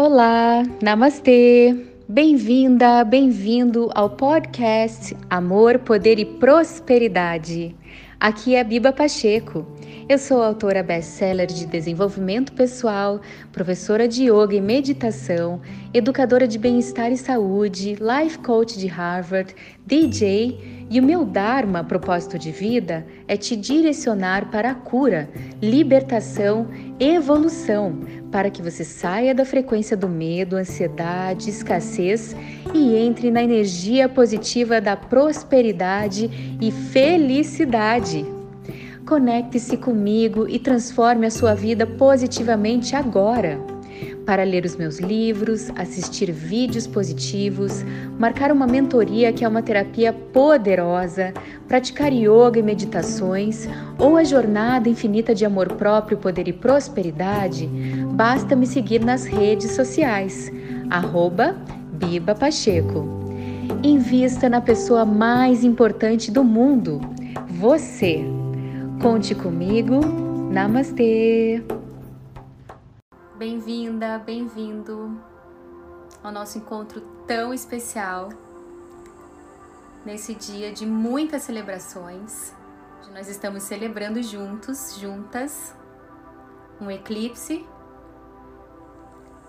Olá, namastê! Bem-vinda, bem-vindo ao podcast Amor, Poder e Prosperidade. Aqui é Biba Pacheco. Eu sou autora best-seller de desenvolvimento pessoal, professora de yoga e meditação, educadora de bem-estar e saúde, life coach de Harvard, DJ e o meu Dharma, propósito de vida, é te direcionar para a cura, libertação, evolução, para que você saia da frequência do medo, ansiedade, escassez e entre na energia positiva da prosperidade e felicidade. Conecte-se comigo e transforme a sua vida positivamente agora para ler os meus livros, assistir vídeos positivos, marcar uma mentoria que é uma terapia poderosa, praticar yoga e meditações ou a jornada infinita de amor próprio, poder e prosperidade, basta me seguir nas redes sociais, arroba Biba Pacheco. Invista na pessoa mais importante do mundo, você. Conte comigo. Namastê! Bem-vinda, bem-vindo ao nosso encontro tão especial nesse dia de muitas celebrações. Nós estamos celebrando juntos, juntas, um eclipse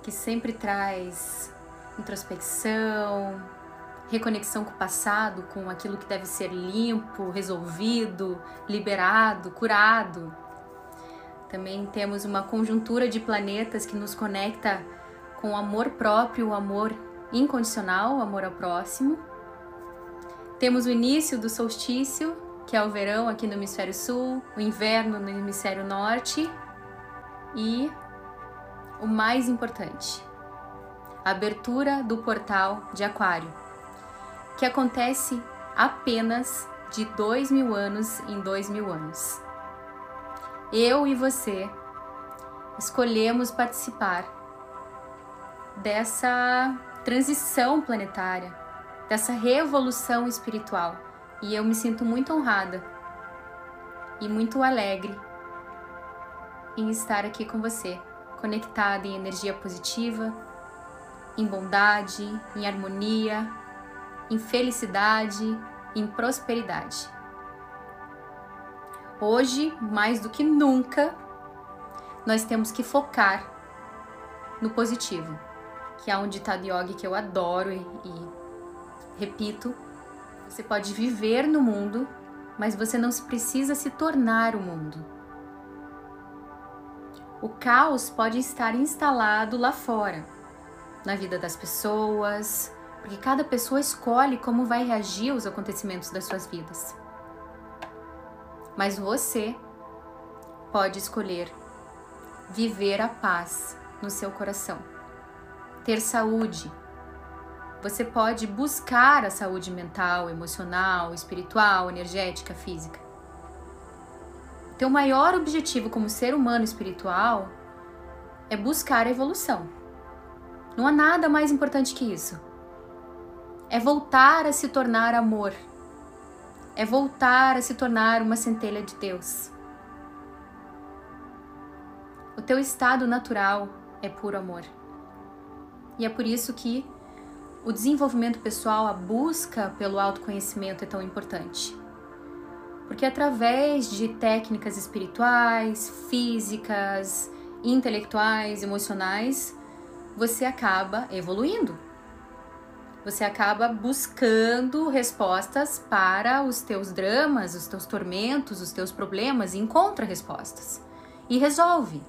que sempre traz introspecção, reconexão com o passado, com aquilo que deve ser limpo, resolvido, liberado, curado também temos uma conjuntura de planetas que nos conecta com o amor próprio, o amor incondicional, o amor ao próximo. Temos o início do solstício, que é o verão aqui no hemisfério sul, o inverno no hemisfério norte e o mais importante, a abertura do portal de Aquário, que acontece apenas de dois mil anos em dois mil anos eu e você escolhemos participar dessa transição planetária, dessa revolução espiritual. E eu me sinto muito honrada e muito alegre em estar aqui com você, conectada em energia positiva, em bondade, em harmonia, em felicidade, em prosperidade. Hoje, mais do que nunca, nós temos que focar no positivo, que é um ditado yogi que eu adoro e, e repito. Você pode viver no mundo, mas você não precisa se tornar o mundo. O caos pode estar instalado lá fora, na vida das pessoas, porque cada pessoa escolhe como vai reagir aos acontecimentos das suas vidas mas você pode escolher viver a paz no seu coração, ter saúde. Você pode buscar a saúde mental, emocional, espiritual, energética, física. Teu maior objetivo como ser humano espiritual é buscar a evolução. Não há nada mais importante que isso. É voltar a se tornar amor é voltar a se tornar uma centelha de Deus. O teu estado natural é puro amor. E é por isso que o desenvolvimento pessoal, a busca pelo autoconhecimento é tão importante. Porque através de técnicas espirituais, físicas, intelectuais, emocionais, você acaba evoluindo você acaba buscando respostas para os teus dramas, os teus tormentos, os teus problemas, e encontra respostas e resolve.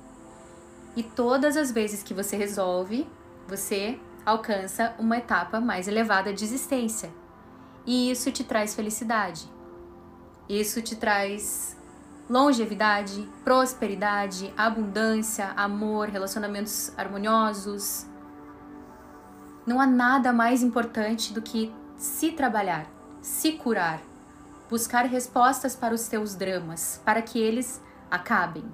E todas as vezes que você resolve, você alcança uma etapa mais elevada de existência. E isso te traz felicidade. Isso te traz longevidade, prosperidade, abundância, amor, relacionamentos harmoniosos, não há nada mais importante do que se trabalhar, se curar, buscar respostas para os teus dramas, para que eles acabem.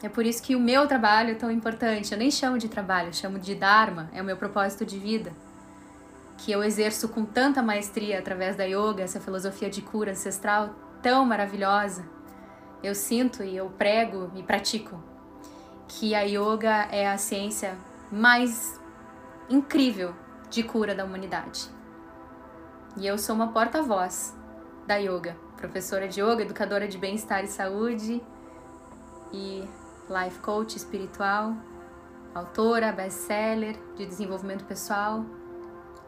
É por isso que o meu trabalho é tão importante. Eu nem chamo de trabalho, chamo de Dharma, é o meu propósito de vida, que eu exerço com tanta maestria através da yoga, essa filosofia de cura ancestral tão maravilhosa. Eu sinto e eu prego e pratico. que a yoga é a ciência mais incrível de cura da humanidade. E eu sou uma porta-voz da yoga, professora de yoga, educadora de bem-estar e saúde e life coach espiritual, autora, best-seller de desenvolvimento pessoal.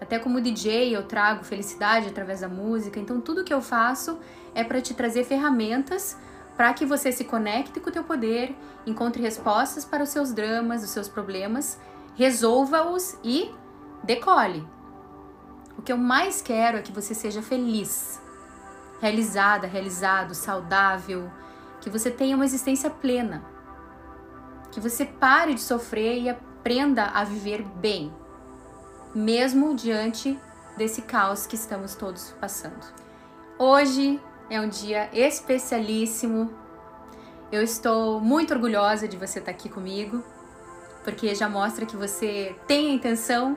Até como DJ eu trago felicidade através da música. Então tudo que eu faço é para te trazer ferramentas para que você se conecte com o teu poder, encontre respostas para os seus dramas, os seus problemas, resolva-os e decole. O que eu mais quero é que você seja feliz, realizada, realizado, saudável, que você tenha uma existência plena, que você pare de sofrer e aprenda a viver bem, mesmo diante desse caos que estamos todos passando. Hoje é um dia especialíssimo. Eu estou muito orgulhosa de você estar aqui comigo, porque já mostra que você tem a intenção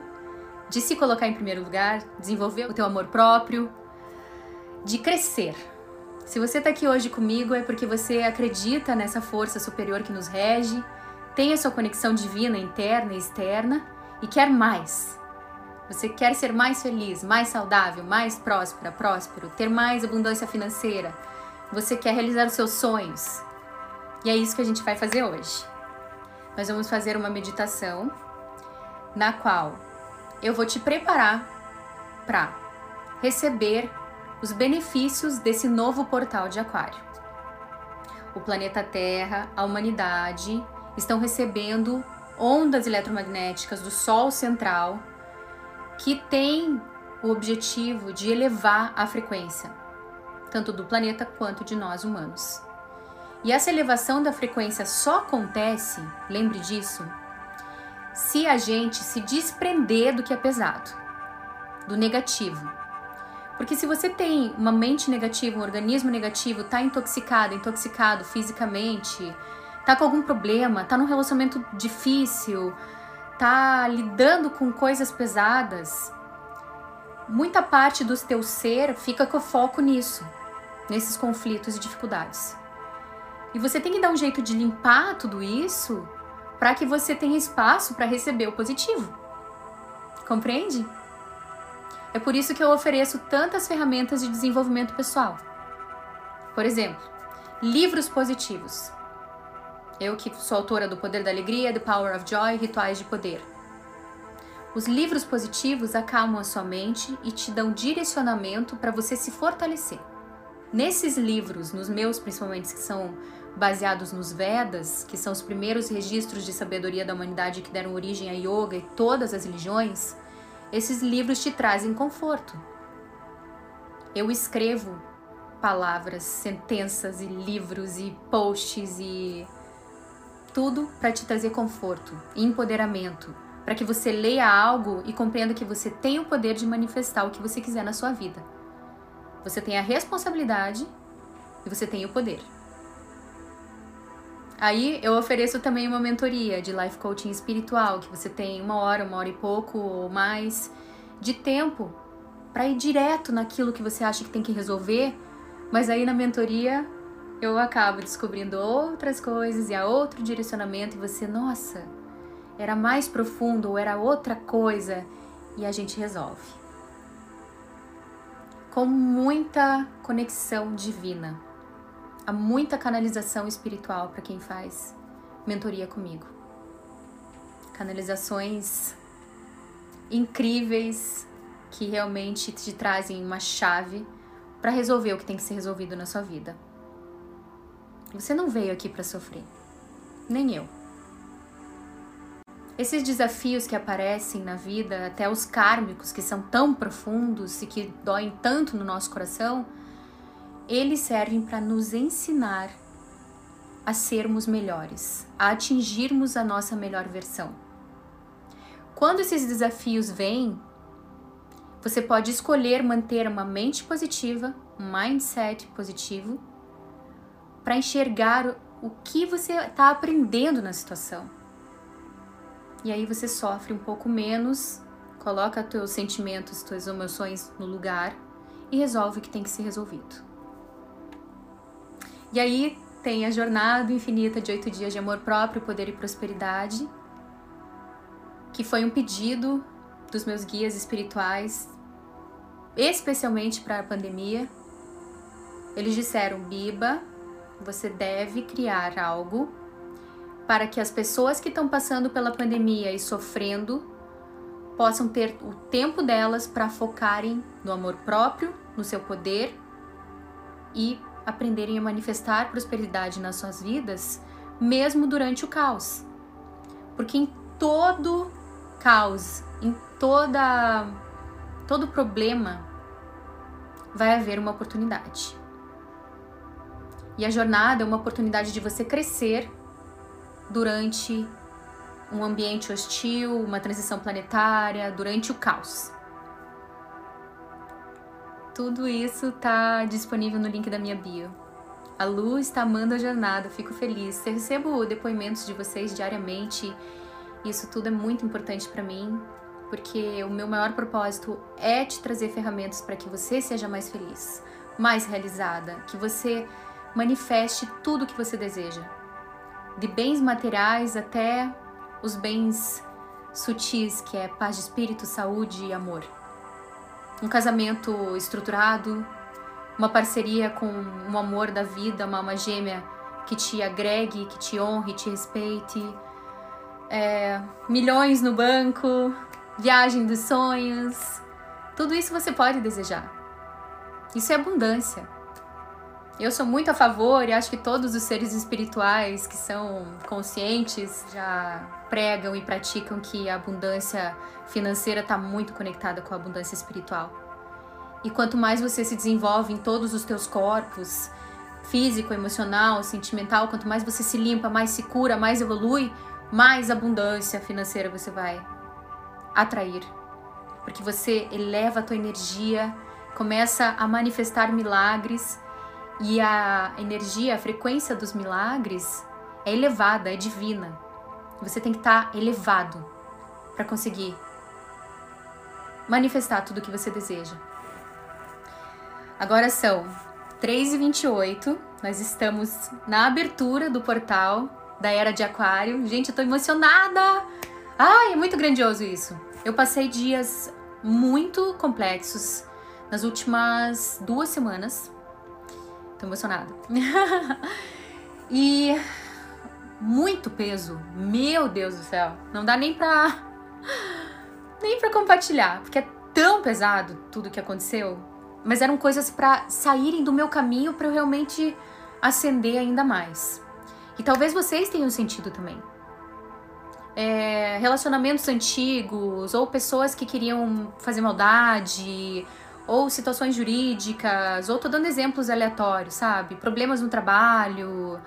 de se colocar em primeiro lugar, desenvolver o teu amor próprio, de crescer. Se você está aqui hoje comigo é porque você acredita nessa força superior que nos rege, tem a sua conexão divina interna e externa e quer mais. Você quer ser mais feliz, mais saudável, mais próspera, próspero, ter mais abundância financeira. Você quer realizar os seus sonhos. E é isso que a gente vai fazer hoje. Nós vamos fazer uma meditação na qual eu vou te preparar para receber os benefícios desse novo portal de Aquário. O planeta Terra, a humanidade estão recebendo ondas eletromagnéticas do Sol central que tem o objetivo de elevar a frequência, tanto do planeta quanto de nós humanos. E essa elevação da frequência só acontece, lembre disso, se a gente se desprender do que é pesado, do negativo. Porque se você tem uma mente negativa, um organismo negativo, tá intoxicado, intoxicado fisicamente, tá com algum problema, tá num relacionamento difícil, tá lidando com coisas pesadas, muita parte do teu ser fica com foco nisso, nesses conflitos e dificuldades. E você tem que dar um jeito de limpar tudo isso para que você tenha espaço para receber o positivo. Compreende? É por isso que eu ofereço tantas ferramentas de desenvolvimento pessoal. Por exemplo, livros positivos. Eu que sou autora do Poder da Alegria, The Power of Joy, Rituais de Poder. Os livros positivos acalmam a sua mente e te dão direcionamento para você se fortalecer. Nesses livros, nos meus principalmente, que são baseados nos Vedas, que são os primeiros registros de sabedoria da humanidade que deram origem a yoga e todas as religiões, esses livros te trazem conforto. Eu escrevo palavras, sentenças e livros e posts e tudo para te trazer conforto e empoderamento, para que você leia algo e compreenda que você tem o poder de manifestar o que você quiser na sua vida. Você tem a responsabilidade e você tem o poder. Aí eu ofereço também uma mentoria de life coaching espiritual, que você tem uma hora, uma hora e pouco ou mais de tempo para ir direto naquilo que você acha que tem que resolver, mas aí na mentoria eu acabo descobrindo outras coisas e a outro direcionamento e você, nossa, era mais profundo ou era outra coisa e a gente resolve. Com muita conexão divina. Há muita canalização espiritual para quem faz mentoria comigo. Canalizações incríveis que realmente te trazem uma chave para resolver o que tem que ser resolvido na sua vida. Você não veio aqui para sofrer, nem eu. Esses desafios que aparecem na vida, até os kármicos que são tão profundos e que doem tanto no nosso coração, eles servem para nos ensinar a sermos melhores, a atingirmos a nossa melhor versão. Quando esses desafios vêm, você pode escolher manter uma mente positiva, um mindset positivo para enxergar o que você está aprendendo na situação. E aí você sofre um pouco menos, coloca teus sentimentos, tuas emoções no lugar e resolve o que tem que ser resolvido. E aí tem a jornada infinita de oito dias de amor próprio, poder e prosperidade, que foi um pedido dos meus guias espirituais, especialmente para a pandemia. Eles disseram: Biba, você deve criar algo para que as pessoas que estão passando pela pandemia e sofrendo possam ter o tempo delas para focarem no amor próprio, no seu poder e aprenderem a manifestar prosperidade nas suas vidas, mesmo durante o caos. Porque em todo caos, em toda todo problema vai haver uma oportunidade. E a jornada é uma oportunidade de você crescer durante um ambiente hostil, uma transição planetária, durante o caos. Tudo isso está disponível no link da minha bio. A Lu está amando a jornada, fico feliz. Eu recebo depoimentos de vocês diariamente. Isso tudo é muito importante para mim, porque o meu maior propósito é te trazer ferramentas para que você seja mais feliz, mais realizada, que você manifeste tudo o que você deseja, de bens materiais até os bens sutis, que é paz de espírito, saúde e amor. Um casamento estruturado, uma parceria com um amor da vida, uma alma gêmea que te agregue, que te honre, te respeite, é, milhões no banco, viagem dos sonhos, tudo isso você pode desejar. Isso é abundância. Eu sou muito a favor e acho que todos os seres espirituais que são conscientes já pregam e praticam que a abundância financeira está muito conectada com a abundância espiritual. E quanto mais você se desenvolve em todos os teus corpos, físico, emocional, sentimental, quanto mais você se limpa, mais se cura, mais evolui, mais abundância financeira você vai atrair. Porque você eleva a tua energia, começa a manifestar milagres e a energia, a frequência dos milagres é elevada, é divina. Você tem que estar tá elevado para conseguir manifestar tudo o que você deseja. Agora são 3h28, nós estamos na abertura do portal da Era de Aquário. Gente, eu tô emocionada! Ai, é muito grandioso isso. Eu passei dias muito complexos nas últimas duas semanas Tô emocionada. e muito peso. Meu Deus do céu. Não dá nem pra. nem pra compartilhar. Porque é tão pesado tudo que aconteceu. Mas eram coisas para saírem do meu caminho para eu realmente acender ainda mais. E talvez vocês tenham sentido também. É, relacionamentos antigos ou pessoas que queriam fazer maldade ou situações jurídicas, ou tô dando exemplos aleatórios, sabe? Problemas no trabalho,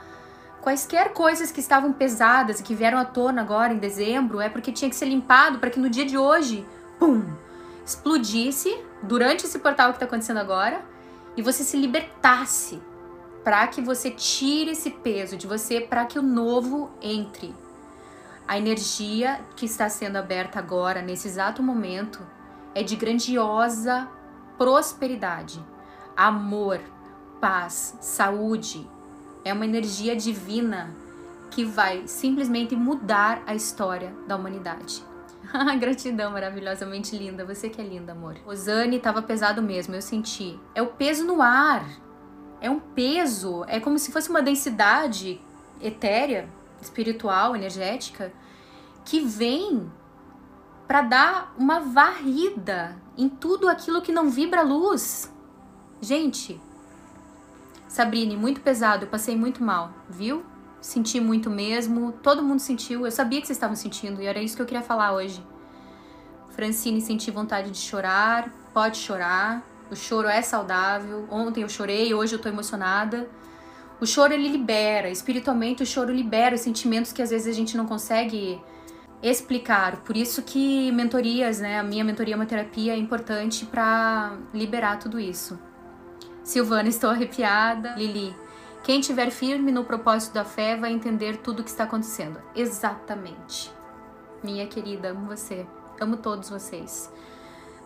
quaisquer coisas que estavam pesadas e que vieram à tona agora em dezembro, é porque tinha que ser limpado para que no dia de hoje, pum, explodisse durante esse portal que está acontecendo agora e você se libertasse para que você tire esse peso de você para que o novo entre. A energia que está sendo aberta agora, nesse exato momento, é de grandiosa prosperidade, amor, paz, saúde. É uma energia divina que vai simplesmente mudar a história da humanidade. Gratidão maravilhosamente linda, você que é linda, amor. Osane estava pesado mesmo, eu senti. É o peso no ar. É um peso, é como se fosse uma densidade etérea, espiritual, energética, que vem para dar uma varrida em tudo aquilo que não vibra luz. Gente, Sabrine, muito pesado, eu passei muito mal, viu? Senti muito mesmo, todo mundo sentiu, eu sabia que vocês estavam sentindo e era isso que eu queria falar hoje. Francine, senti vontade de chorar, pode chorar, o choro é saudável. Ontem eu chorei, hoje eu tô emocionada. O choro ele libera, espiritualmente o choro libera os sentimentos que às vezes a gente não consegue explicar. Por isso que mentorias, né, a minha mentoria é uma terapia é importante para liberar tudo isso. Silvana, estou arrepiada. Lili, quem tiver firme no propósito da fé vai entender tudo o que está acontecendo. Exatamente. Minha querida, amo você. Amo todos vocês.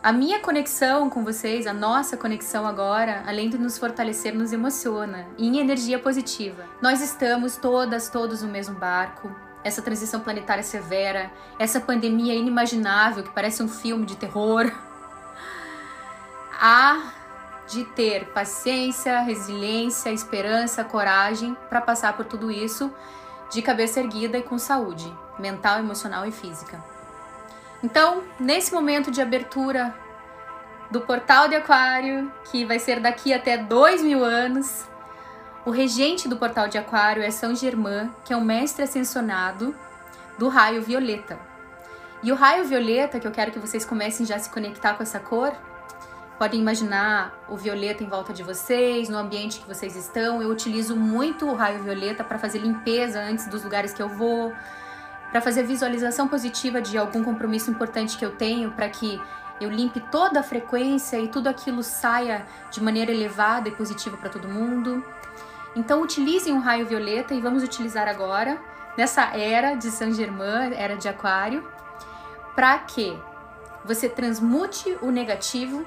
a minha conexão com vocês, a nossa conexão agora, além de nos fortalecer, nos emociona em energia positiva. Nós estamos todas, todos no mesmo barco. Essa transição planetária severa, essa pandemia inimaginável que parece um filme de terror. Há de ter paciência, resiliência, esperança, coragem para passar por tudo isso de cabeça erguida e com saúde mental, emocional e física. Então, nesse momento de abertura do portal de Aquário, que vai ser daqui até dois mil anos, o regente do portal de Aquário é São Germain, que é um mestre ascensionado do raio violeta. E o raio violeta, que eu quero que vocês comecem já a se conectar com essa cor, podem imaginar o violeta em volta de vocês, no ambiente que vocês estão. Eu utilizo muito o raio violeta para fazer limpeza antes dos lugares que eu vou, para fazer visualização positiva de algum compromisso importante que eu tenho, para que eu limpe toda a frequência e tudo aquilo saia de maneira elevada e positiva para todo mundo. Então utilizem o raio violeta e vamos utilizar agora nessa era de Saint Germain, era de Aquário, para que você transmute o negativo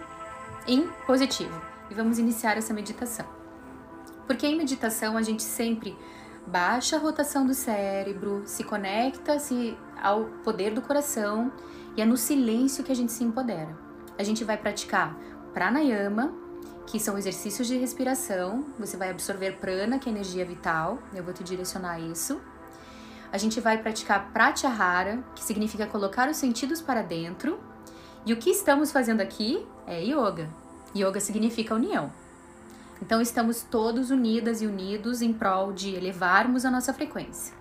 em positivo. E vamos iniciar essa meditação. Porque em meditação a gente sempre baixa a rotação do cérebro, se conecta-se ao poder do coração e é no silêncio que a gente se empodera. A gente vai praticar pranayama, que são exercícios de respiração. Você vai absorver prana, que é energia vital. Eu vou te direcionar isso. A gente vai praticar pratyahara, que significa colocar os sentidos para dentro. E o que estamos fazendo aqui é yoga. Yoga significa união. Então estamos todos unidas e unidos em prol de elevarmos a nossa frequência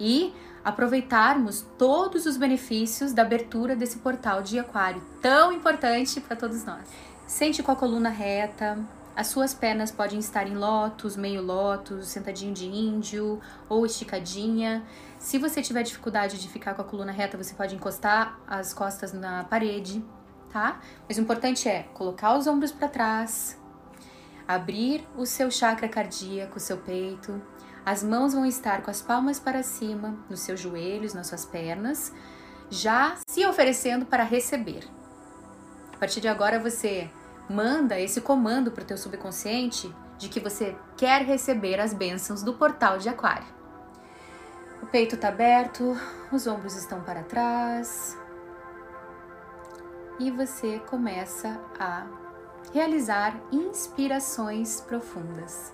e aproveitarmos todos os benefícios da abertura desse portal de aquário tão importante para todos nós. Sente com a coluna reta, as suas pernas podem estar em lótus, meio lótus, sentadinho de índio ou esticadinha. Se você tiver dificuldade de ficar com a coluna reta, você pode encostar as costas na parede, tá? Mas o importante é colocar os ombros para trás, abrir o seu chakra cardíaco, o seu peito. As mãos vão estar com as palmas para cima, nos seus joelhos, nas suas pernas, já se oferecendo para receber. A partir de agora você manda esse comando para o teu subconsciente de que você quer receber as bênçãos do portal de Aquário. O peito está aberto, os ombros estão para trás e você começa a realizar inspirações profundas.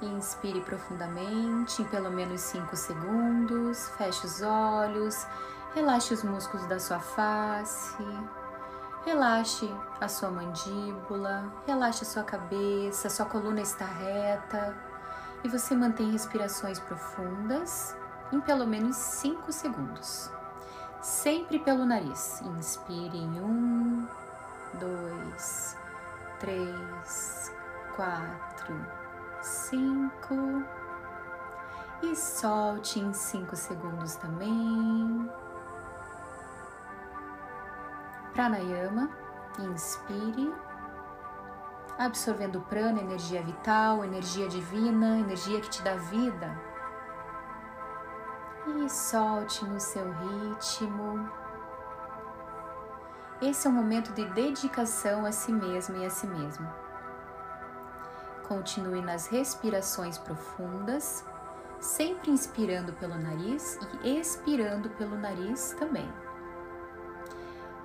Inspire profundamente em pelo menos 5 segundos, feche os olhos, relaxe os músculos da sua face, relaxe a sua mandíbula, relaxe a sua cabeça, sua coluna está reta e você mantém respirações profundas em pelo menos 5 segundos. Sempre pelo nariz. Inspire em um, dois, três, quatro, cinco e solte em cinco segundos também. Pranayama, inspire, absorvendo prana, energia vital, energia divina, energia que te dá vida. E solte no seu ritmo. Esse é um momento de dedicação a si mesmo e a si mesmo. Continue nas respirações profundas, sempre inspirando pelo nariz e expirando pelo nariz também.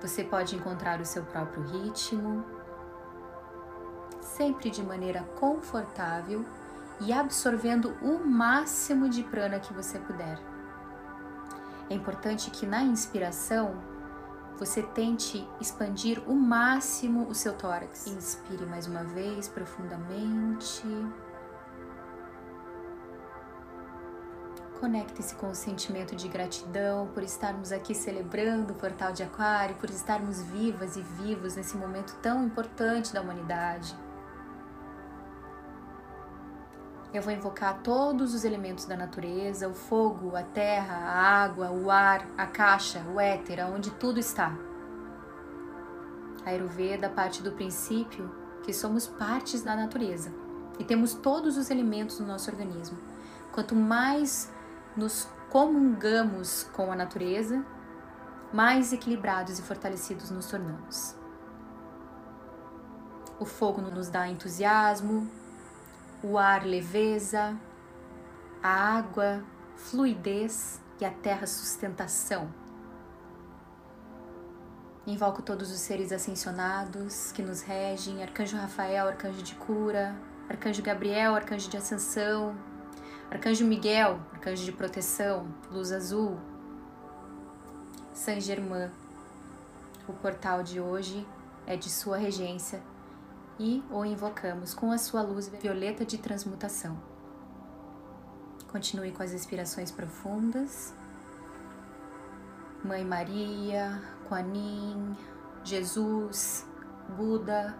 Você pode encontrar o seu próprio ritmo, sempre de maneira confortável e absorvendo o máximo de prana que você puder. É importante que na inspiração você tente expandir o máximo o seu tórax. Inspire mais uma vez profundamente. Conecte-se com o sentimento de gratidão por estarmos aqui celebrando o portal de Aquário, por estarmos vivas e vivos nesse momento tão importante da humanidade. Eu vou invocar todos os elementos da natureza, o fogo, a terra, a água, o ar, a caixa, o éter, onde tudo está. A Ayurveda parte do princípio que somos partes da natureza e temos todos os elementos no nosso organismo. Quanto mais nos comungamos com a natureza, mais equilibrados e fortalecidos nos tornamos. O fogo nos dá entusiasmo, o ar leveza, a água fluidez e a terra sustentação. Invoco todos os seres ascensionados que nos regem: Arcanjo Rafael, Arcanjo de cura, Arcanjo Gabriel, Arcanjo de ascensão, Arcanjo Miguel, Arcanjo de proteção, Luz Azul, Saint Germain. O portal de hoje é de sua regência e o invocamos com a sua luz violeta de transmutação. Continue com as inspirações profundas. Mãe Maria, Kuan Jesus, Buda,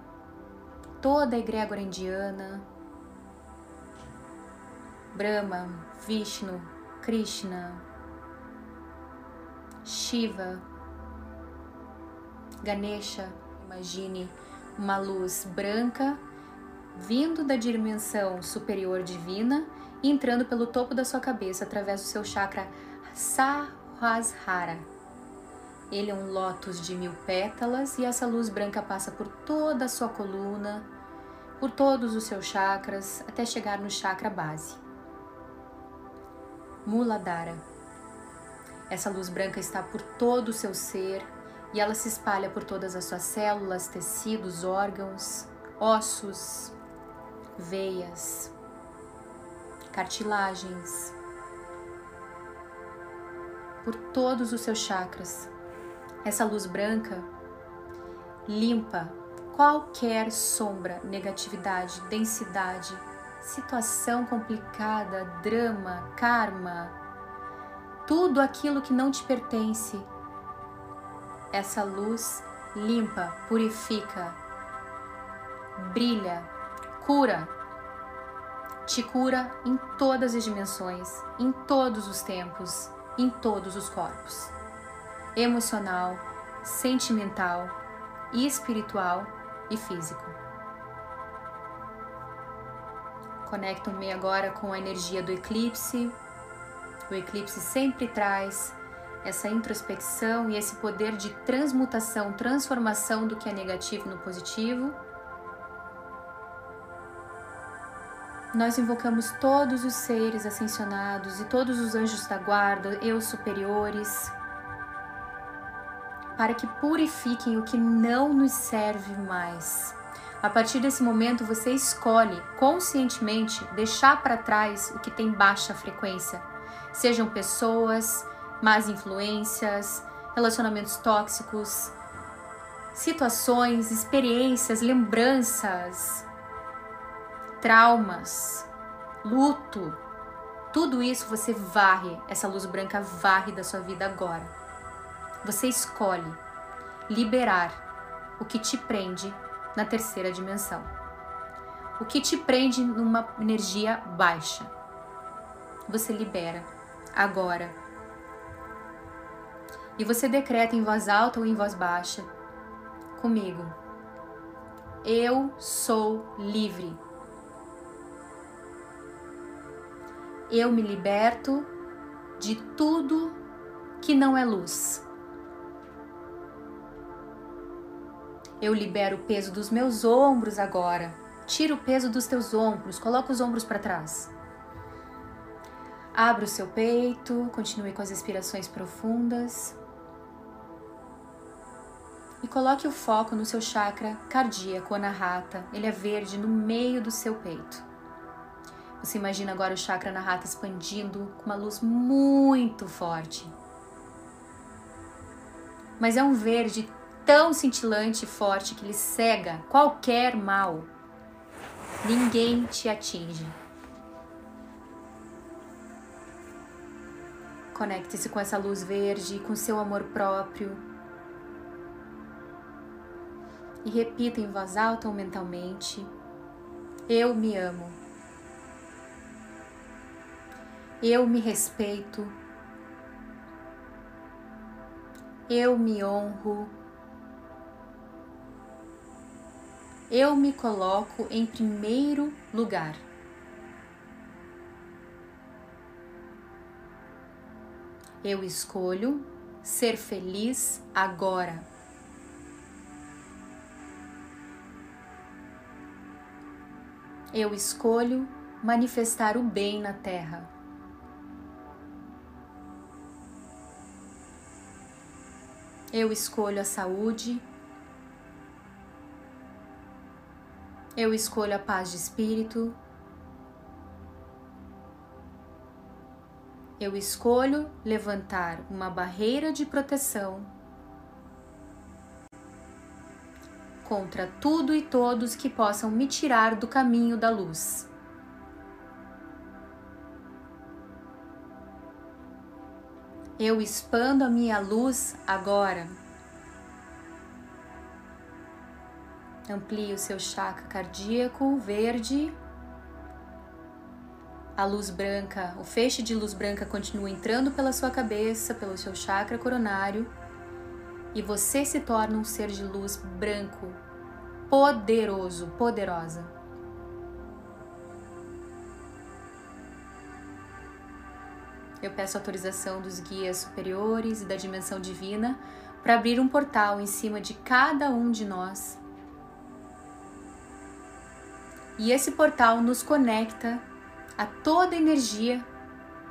toda a egrégora indiana, Brahma, Vishnu, Krishna, Shiva, Ganesha, imagine uma luz branca vindo da dimensão superior divina e entrando pelo topo da sua cabeça através do seu chakra Sahasrara. Ele é um lótus de mil pétalas e essa luz branca passa por toda a sua coluna, por todos os seus chakras, até chegar no chakra base. Muladhara. Essa luz branca está por todo o seu ser, e ela se espalha por todas as suas células, tecidos, órgãos, ossos, veias, cartilagens, por todos os seus chakras. Essa luz branca limpa qualquer sombra, negatividade, densidade, situação complicada, drama, karma, tudo aquilo que não te pertence essa luz limpa, purifica, brilha, cura. Te cura em todas as dimensões, em todos os tempos, em todos os corpos. Emocional, sentimental, espiritual e físico. Conecto-me agora com a energia do eclipse. O eclipse sempre traz essa introspecção e esse poder de transmutação, transformação do que é negativo no positivo. Nós invocamos todos os seres ascensionados e todos os anjos da guarda, eu superiores, para que purifiquem o que não nos serve mais. A partir desse momento, você escolhe conscientemente deixar para trás o que tem baixa frequência, sejam pessoas, más influências, relacionamentos tóxicos, situações, experiências, lembranças, traumas, luto. Tudo isso você varre, essa luz branca varre da sua vida agora. Você escolhe liberar o que te prende na terceira dimensão. O que te prende numa energia baixa. Você libera agora e você decreta em voz alta ou em voz baixa comigo. Eu sou livre. Eu me liberto de tudo que não é luz. Eu libero o peso dos meus ombros agora. Tira o peso dos teus ombros, coloca os ombros para trás. Abra o seu peito, continue com as respirações profundas e coloque o foco no seu chakra cardíaco, anahata. Ele é verde no meio do seu peito. Você imagina agora o chakra anahata expandindo com uma luz muito forte. Mas é um verde tão cintilante e forte que ele cega qualquer mal. Ninguém te atinge. Conecte-se com essa luz verde, com seu amor próprio, e repita em voz alta ou mentalmente: Eu me amo. Eu me respeito. Eu me honro. Eu me coloco em primeiro lugar. Eu escolho ser feliz agora. Eu escolho manifestar o bem na terra. Eu escolho a saúde. Eu escolho a paz de espírito. Eu escolho levantar uma barreira de proteção contra tudo e todos que possam me tirar do caminho da luz. Eu expando a minha luz agora. Amplie o seu chakra cardíaco verde. A luz branca, o feixe de luz branca continua entrando pela sua cabeça, pelo seu chakra coronário, e você se torna um ser de luz branco, poderoso, poderosa. Eu peço autorização dos guias superiores e da dimensão divina para abrir um portal em cima de cada um de nós. E esse portal nos conecta a toda energia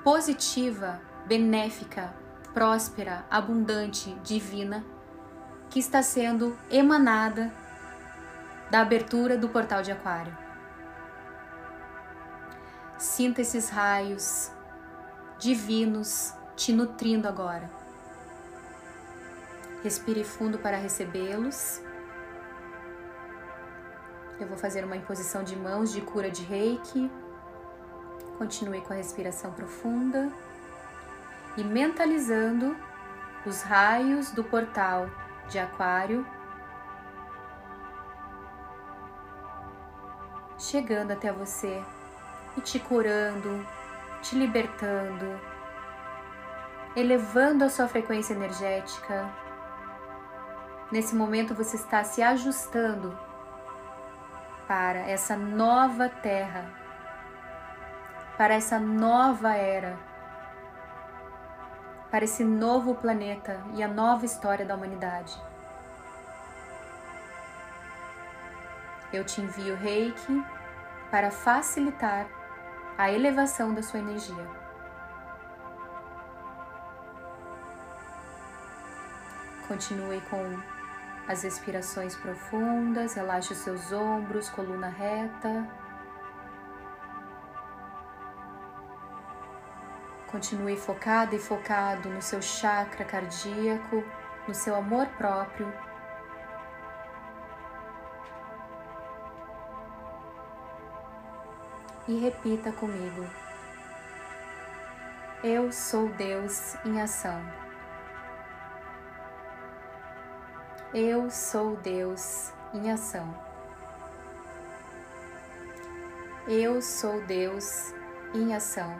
positiva, benéfica, próspera, abundante, divina que está sendo emanada da abertura do portal de Aquário. Sinta esses raios divinos te nutrindo agora. Respire fundo para recebê-los. Eu vou fazer uma imposição de mãos de cura de reiki. Continue com a respiração profunda e mentalizando os raios do portal de Aquário chegando até você e te curando, te libertando, elevando a sua frequência energética. Nesse momento você está se ajustando para essa nova terra, para essa nova era, para esse novo planeta e a nova história da humanidade. Eu te envio reiki para facilitar a elevação da sua energia. Continue com as respirações profundas, relaxe os seus ombros, coluna reta. Continue focado e focado no seu chakra cardíaco, no seu amor próprio e repita comigo: Eu sou Deus em ação. Eu sou Deus em ação. Eu sou Deus em ação.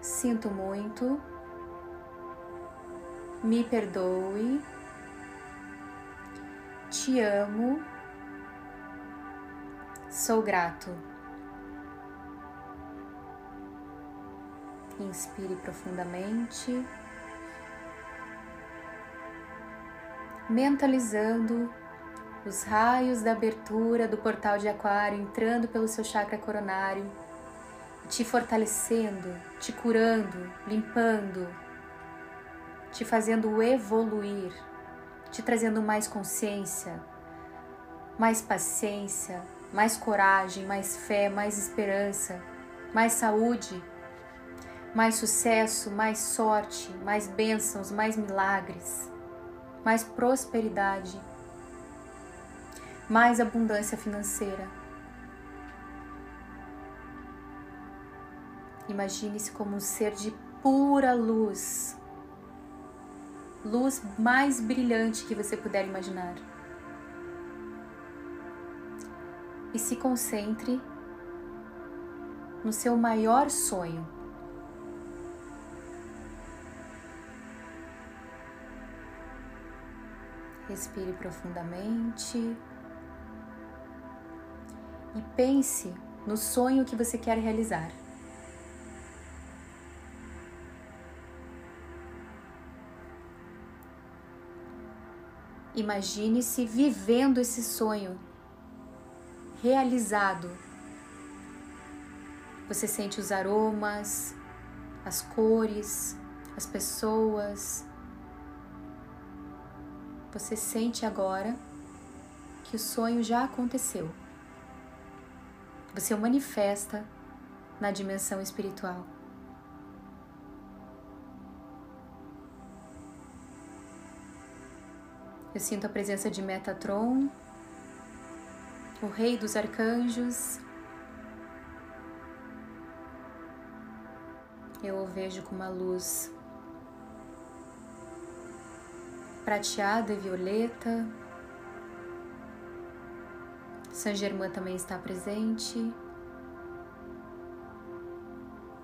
Sinto muito, me perdoe, te amo Sou grato. Inspire profundamente, mentalizando os raios da abertura do portal de Aquário entrando pelo seu chakra coronário, te fortalecendo, te curando, limpando, te fazendo evoluir, te trazendo mais consciência, mais paciência, mais coragem, mais fé, mais esperança, mais saúde, mais sucesso, mais sorte, mais bênçãos, mais milagres, mais prosperidade, mais abundância financeira. Imagine-se como um ser de pura luz, luz mais brilhante que você puder imaginar. e se concentre no seu maior sonho. Respire profundamente e pense no sonho que você quer realizar. Imagine-se vivendo esse sonho realizado. Você sente os aromas, as cores, as pessoas. Você sente agora que o sonho já aconteceu. Você o manifesta na dimensão espiritual. Eu sinto a presença de Metatron, o Rei dos Arcanjos. Eu o vejo com uma luz prateada e violeta. Saint Germain também está presente.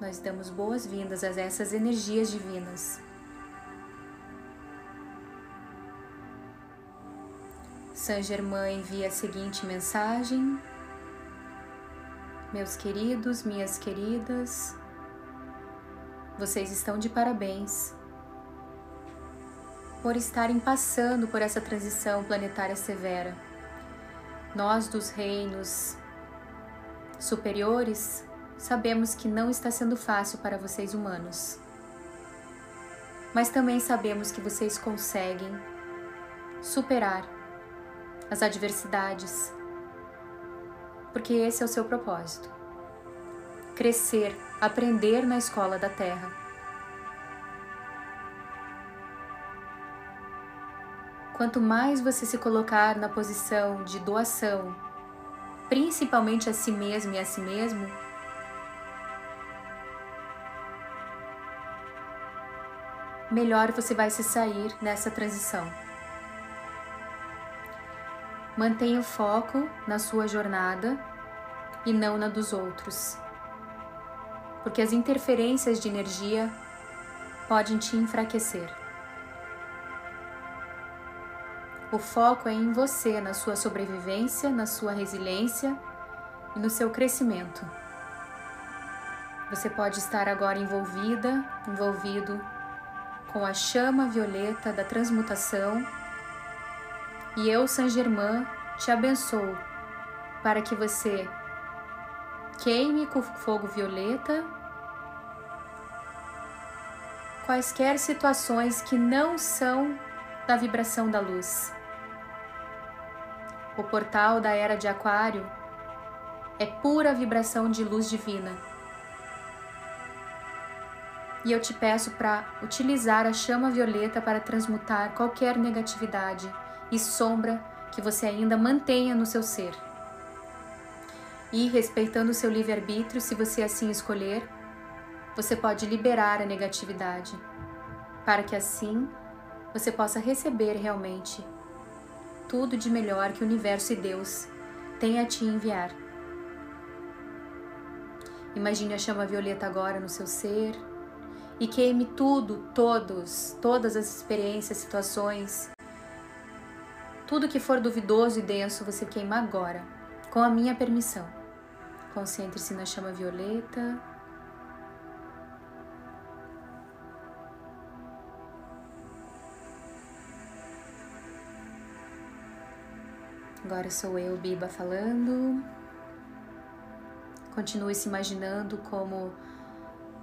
Nós damos boas-vindas a essas energias divinas. Saint Germain envia a seguinte mensagem: Meus queridos, minhas queridas, vocês estão de parabéns por estarem passando por essa transição planetária severa. Nós dos reinos superiores sabemos que não está sendo fácil para vocês humanos. Mas também sabemos que vocês conseguem superar as adversidades, porque esse é o seu propósito. Crescer, aprender na escola da Terra. Quanto mais você se colocar na posição de doação, principalmente a si mesmo e a si mesmo, melhor você vai se sair nessa transição. Mantenha o foco na sua jornada e não na dos outros, porque as interferências de energia podem te enfraquecer. O foco é em você, na sua sobrevivência, na sua resiliência e no seu crescimento. Você pode estar agora envolvida, envolvido com a chama violeta da transmutação, e eu, Saint Germain, te abençoo para que você queime com fogo violeta quaisquer situações que não são da vibração da luz. O portal da era de Aquário é pura vibração de luz divina e eu te peço para utilizar a chama violeta para transmutar qualquer negatividade e sombra que você ainda mantenha no seu ser. E, respeitando o seu livre-arbítrio, se você assim escolher, você pode liberar a negatividade, para que assim você possa receber realmente tudo de melhor que o universo e Deus têm a te enviar. Imagine a chama violeta agora no seu ser, e queime tudo, todos, todas as experiências, situações. Tudo que for duvidoso e denso, você queima agora, com a minha permissão. Concentre-se na chama violeta. Agora sou eu, Biba, falando. Continue se imaginando como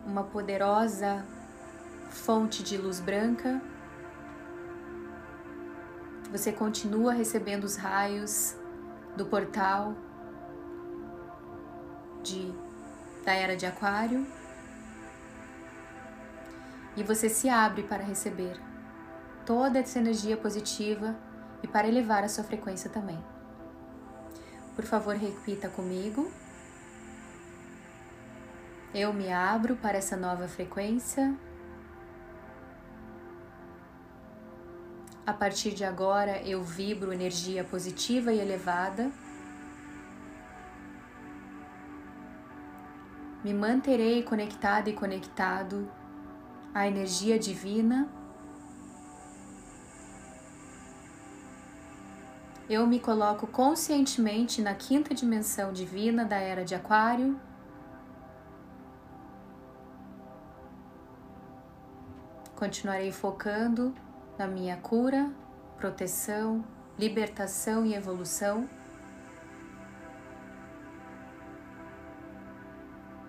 uma poderosa fonte de luz branca. Você continua recebendo os raios do portal de, da era de Aquário e você se abre para receber toda essa energia positiva e para elevar a sua frequência também. Por favor, repita comigo. Eu me abro para essa nova frequência. A partir de agora, eu vibro energia positiva e elevada. Me manterei conectado e conectado à energia divina. eu me coloco conscientemente na quinta dimensão divina da era de Aquário. Continuarei focando na minha cura, proteção, libertação e evolução.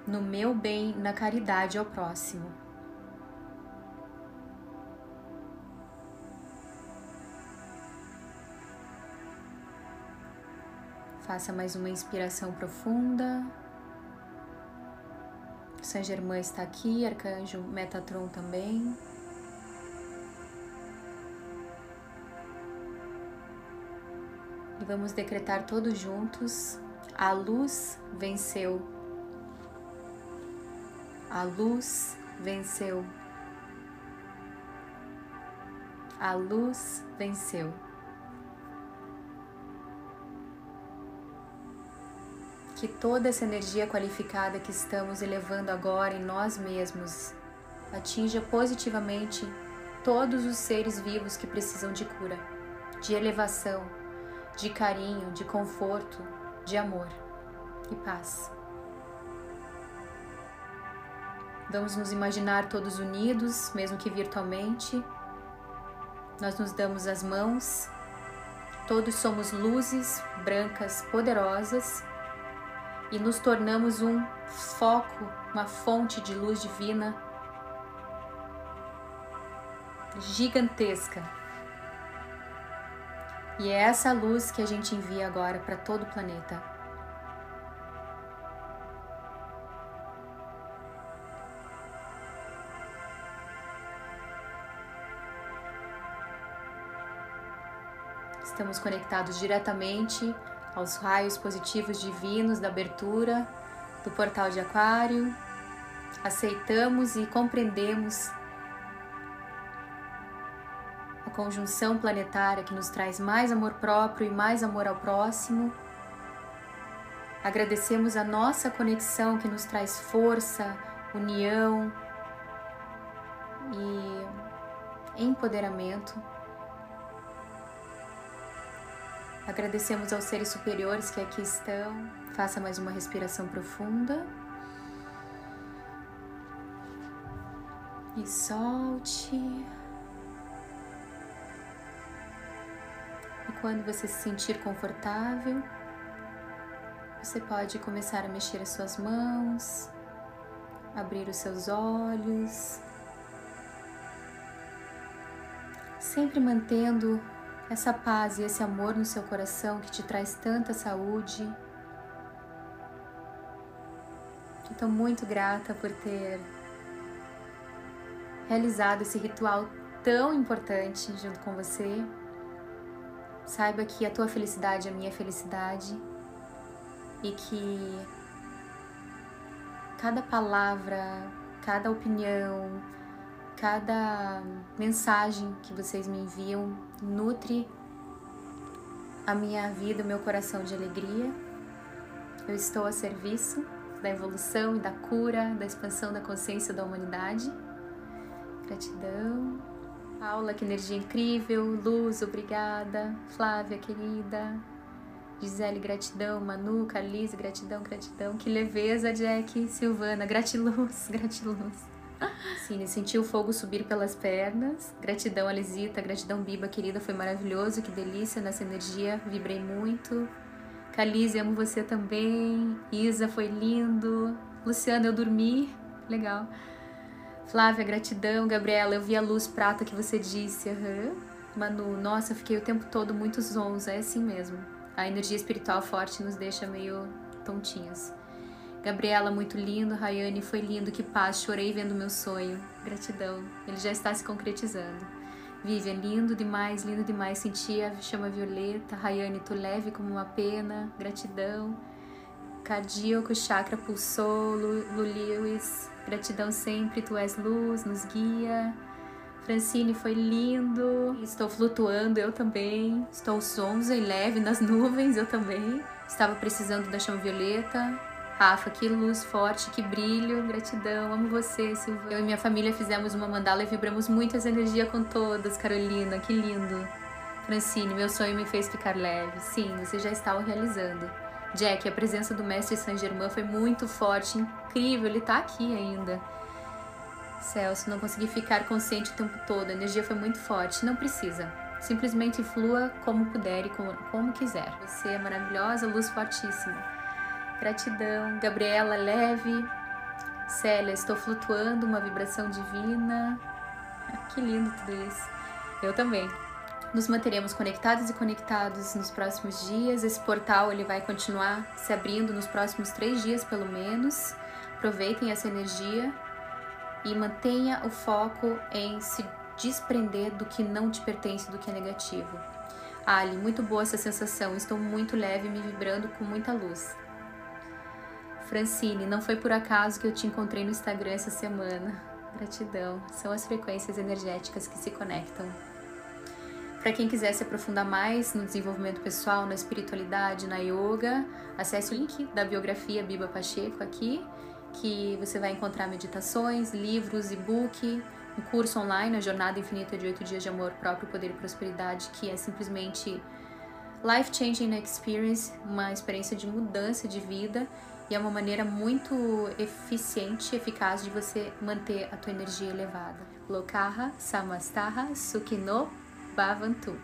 No meu bem, na caridade ao próximo. Faça mais uma inspiração profunda. Saint Germain está aqui, arcanjo Metatron também. E vamos decretar todos juntos: a luz venceu. A luz venceu. A luz venceu. Que toda essa energia qualificada que estamos elevando agora em nós mesmos atinja positivamente todos os seres vivos que precisam de cura, de elevação, de carinho, de conforto, de amor e paz. Vamos nos imaginar todos unidos, mesmo que virtualmente. Nós nos damos as mãos, todos somos luzes brancas poderosas e nos tornamos um foco, uma fonte de luz divina gigantesca. E é essa luz que a gente envia agora para todo o planeta. Estamos conectados diretamente aos raios positivos divinos da abertura do portal de Aquário. Aceitamos e compreendemos a conjunção planetária que nos traz mais amor próprio e mais amor ao próximo. Agradecemos a nossa conexão que nos traz força, união e empoderamento. Agradecemos aos seres superiores que aqui estão. Faça mais uma respiração profunda. E solte. E quando você se sentir confortável, você pode começar a mexer as suas mãos, abrir os seus olhos, sempre mantendo essa paz e esse amor no seu coração que te traz tanta saúde. Estou muito grata por ter realizado esse ritual tão importante junto com você. Saiba que a tua felicidade é a minha felicidade e que cada palavra, cada opinião, cada mensagem que vocês me enviam nutre a minha vida, o meu coração de alegria. Eu estou a serviço da evolução e da cura, da expansão da consciência da humanidade. Gratidão. Paula, que energia incrível. Luz, obrigada. Flávia, querida. Gisele, gratidão. Manu, Carlise, gratidão, gratidão. Que leveza, Jack. Silvana, gratiluz, gratiluz. Sim, sentiu o fogo subir pelas pernas. Gratidão, Alisita. Gratidão, Biba, querida. Foi maravilhoso. Que delícia nessa energia. Vibrei muito. Calize, amo você também. Isa, foi lindo. Luciana, eu dormi. Legal. Flávia, gratidão. Gabriela, eu vi a luz prata que você disse. Uhum. Manu, nossa, fiquei o tempo todo muito zonza. É assim mesmo. A energia espiritual forte nos deixa meio tontinhas. Gabriela, muito lindo. Rayane, foi lindo. Que paz. Chorei vendo meu sonho. Gratidão. Ele já está se concretizando. Vivian, lindo demais, lindo demais. Senti a chama violeta. Rayane, tu leve como uma pena. Gratidão. Cardíaco, chakra pulsou. Lu, Lewis, gratidão sempre. Tu és luz, nos guia. Francine, foi lindo. Estou flutuando, eu também. Estou sonza e leve nas nuvens, eu também. Estava precisando da chama violeta. Rafa, que luz forte, que brilho, gratidão, amo você, Silvana. Eu e minha família fizemos uma mandala e vibramos muitas energias com todas, Carolina, que lindo. Francine, meu sonho me fez ficar leve. Sim, você já está o realizando. Jack, a presença do mestre Saint Germain foi muito forte, incrível, ele está aqui ainda. Celso, não consegui ficar consciente o tempo todo, a energia foi muito forte. Não precisa. Simplesmente flua como puder e como quiser. Você é maravilhosa, luz fortíssima. Gratidão. Gabriela, leve. Célia, estou flutuando, uma vibração divina. Que lindo tudo isso. Eu também. Nos manteremos conectados e conectados nos próximos dias. Esse portal ele vai continuar se abrindo nos próximos três dias, pelo menos. Aproveitem essa energia e mantenha o foco em se desprender do que não te pertence, do que é negativo. Ali, muito boa essa sensação. Estou muito leve, me vibrando com muita luz. Francine, não foi por acaso que eu te encontrei no Instagram essa semana. Gratidão. São as frequências energéticas que se conectam. Para quem quiser se aprofundar mais no desenvolvimento pessoal, na espiritualidade, na yoga, acesse o link da biografia Biba Pacheco aqui, que você vai encontrar meditações, livros, e-book, um curso online, a Jornada Infinita de 8 Dias de Amor Próprio, Poder e Prosperidade, que é simplesmente life changing experience, uma experiência de mudança de vida e é uma maneira muito eficiente e eficaz de você manter a tua energia elevada. Lokaha Samastaha Sukhino Bhavantu.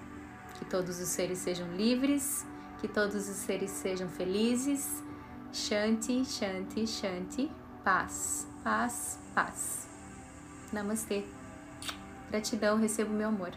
Que todos os seres sejam livres, que todos os seres sejam felizes. Shanti, Shanti, Shanti. Paz, paz, paz. Namastê. Gratidão, recebo meu amor.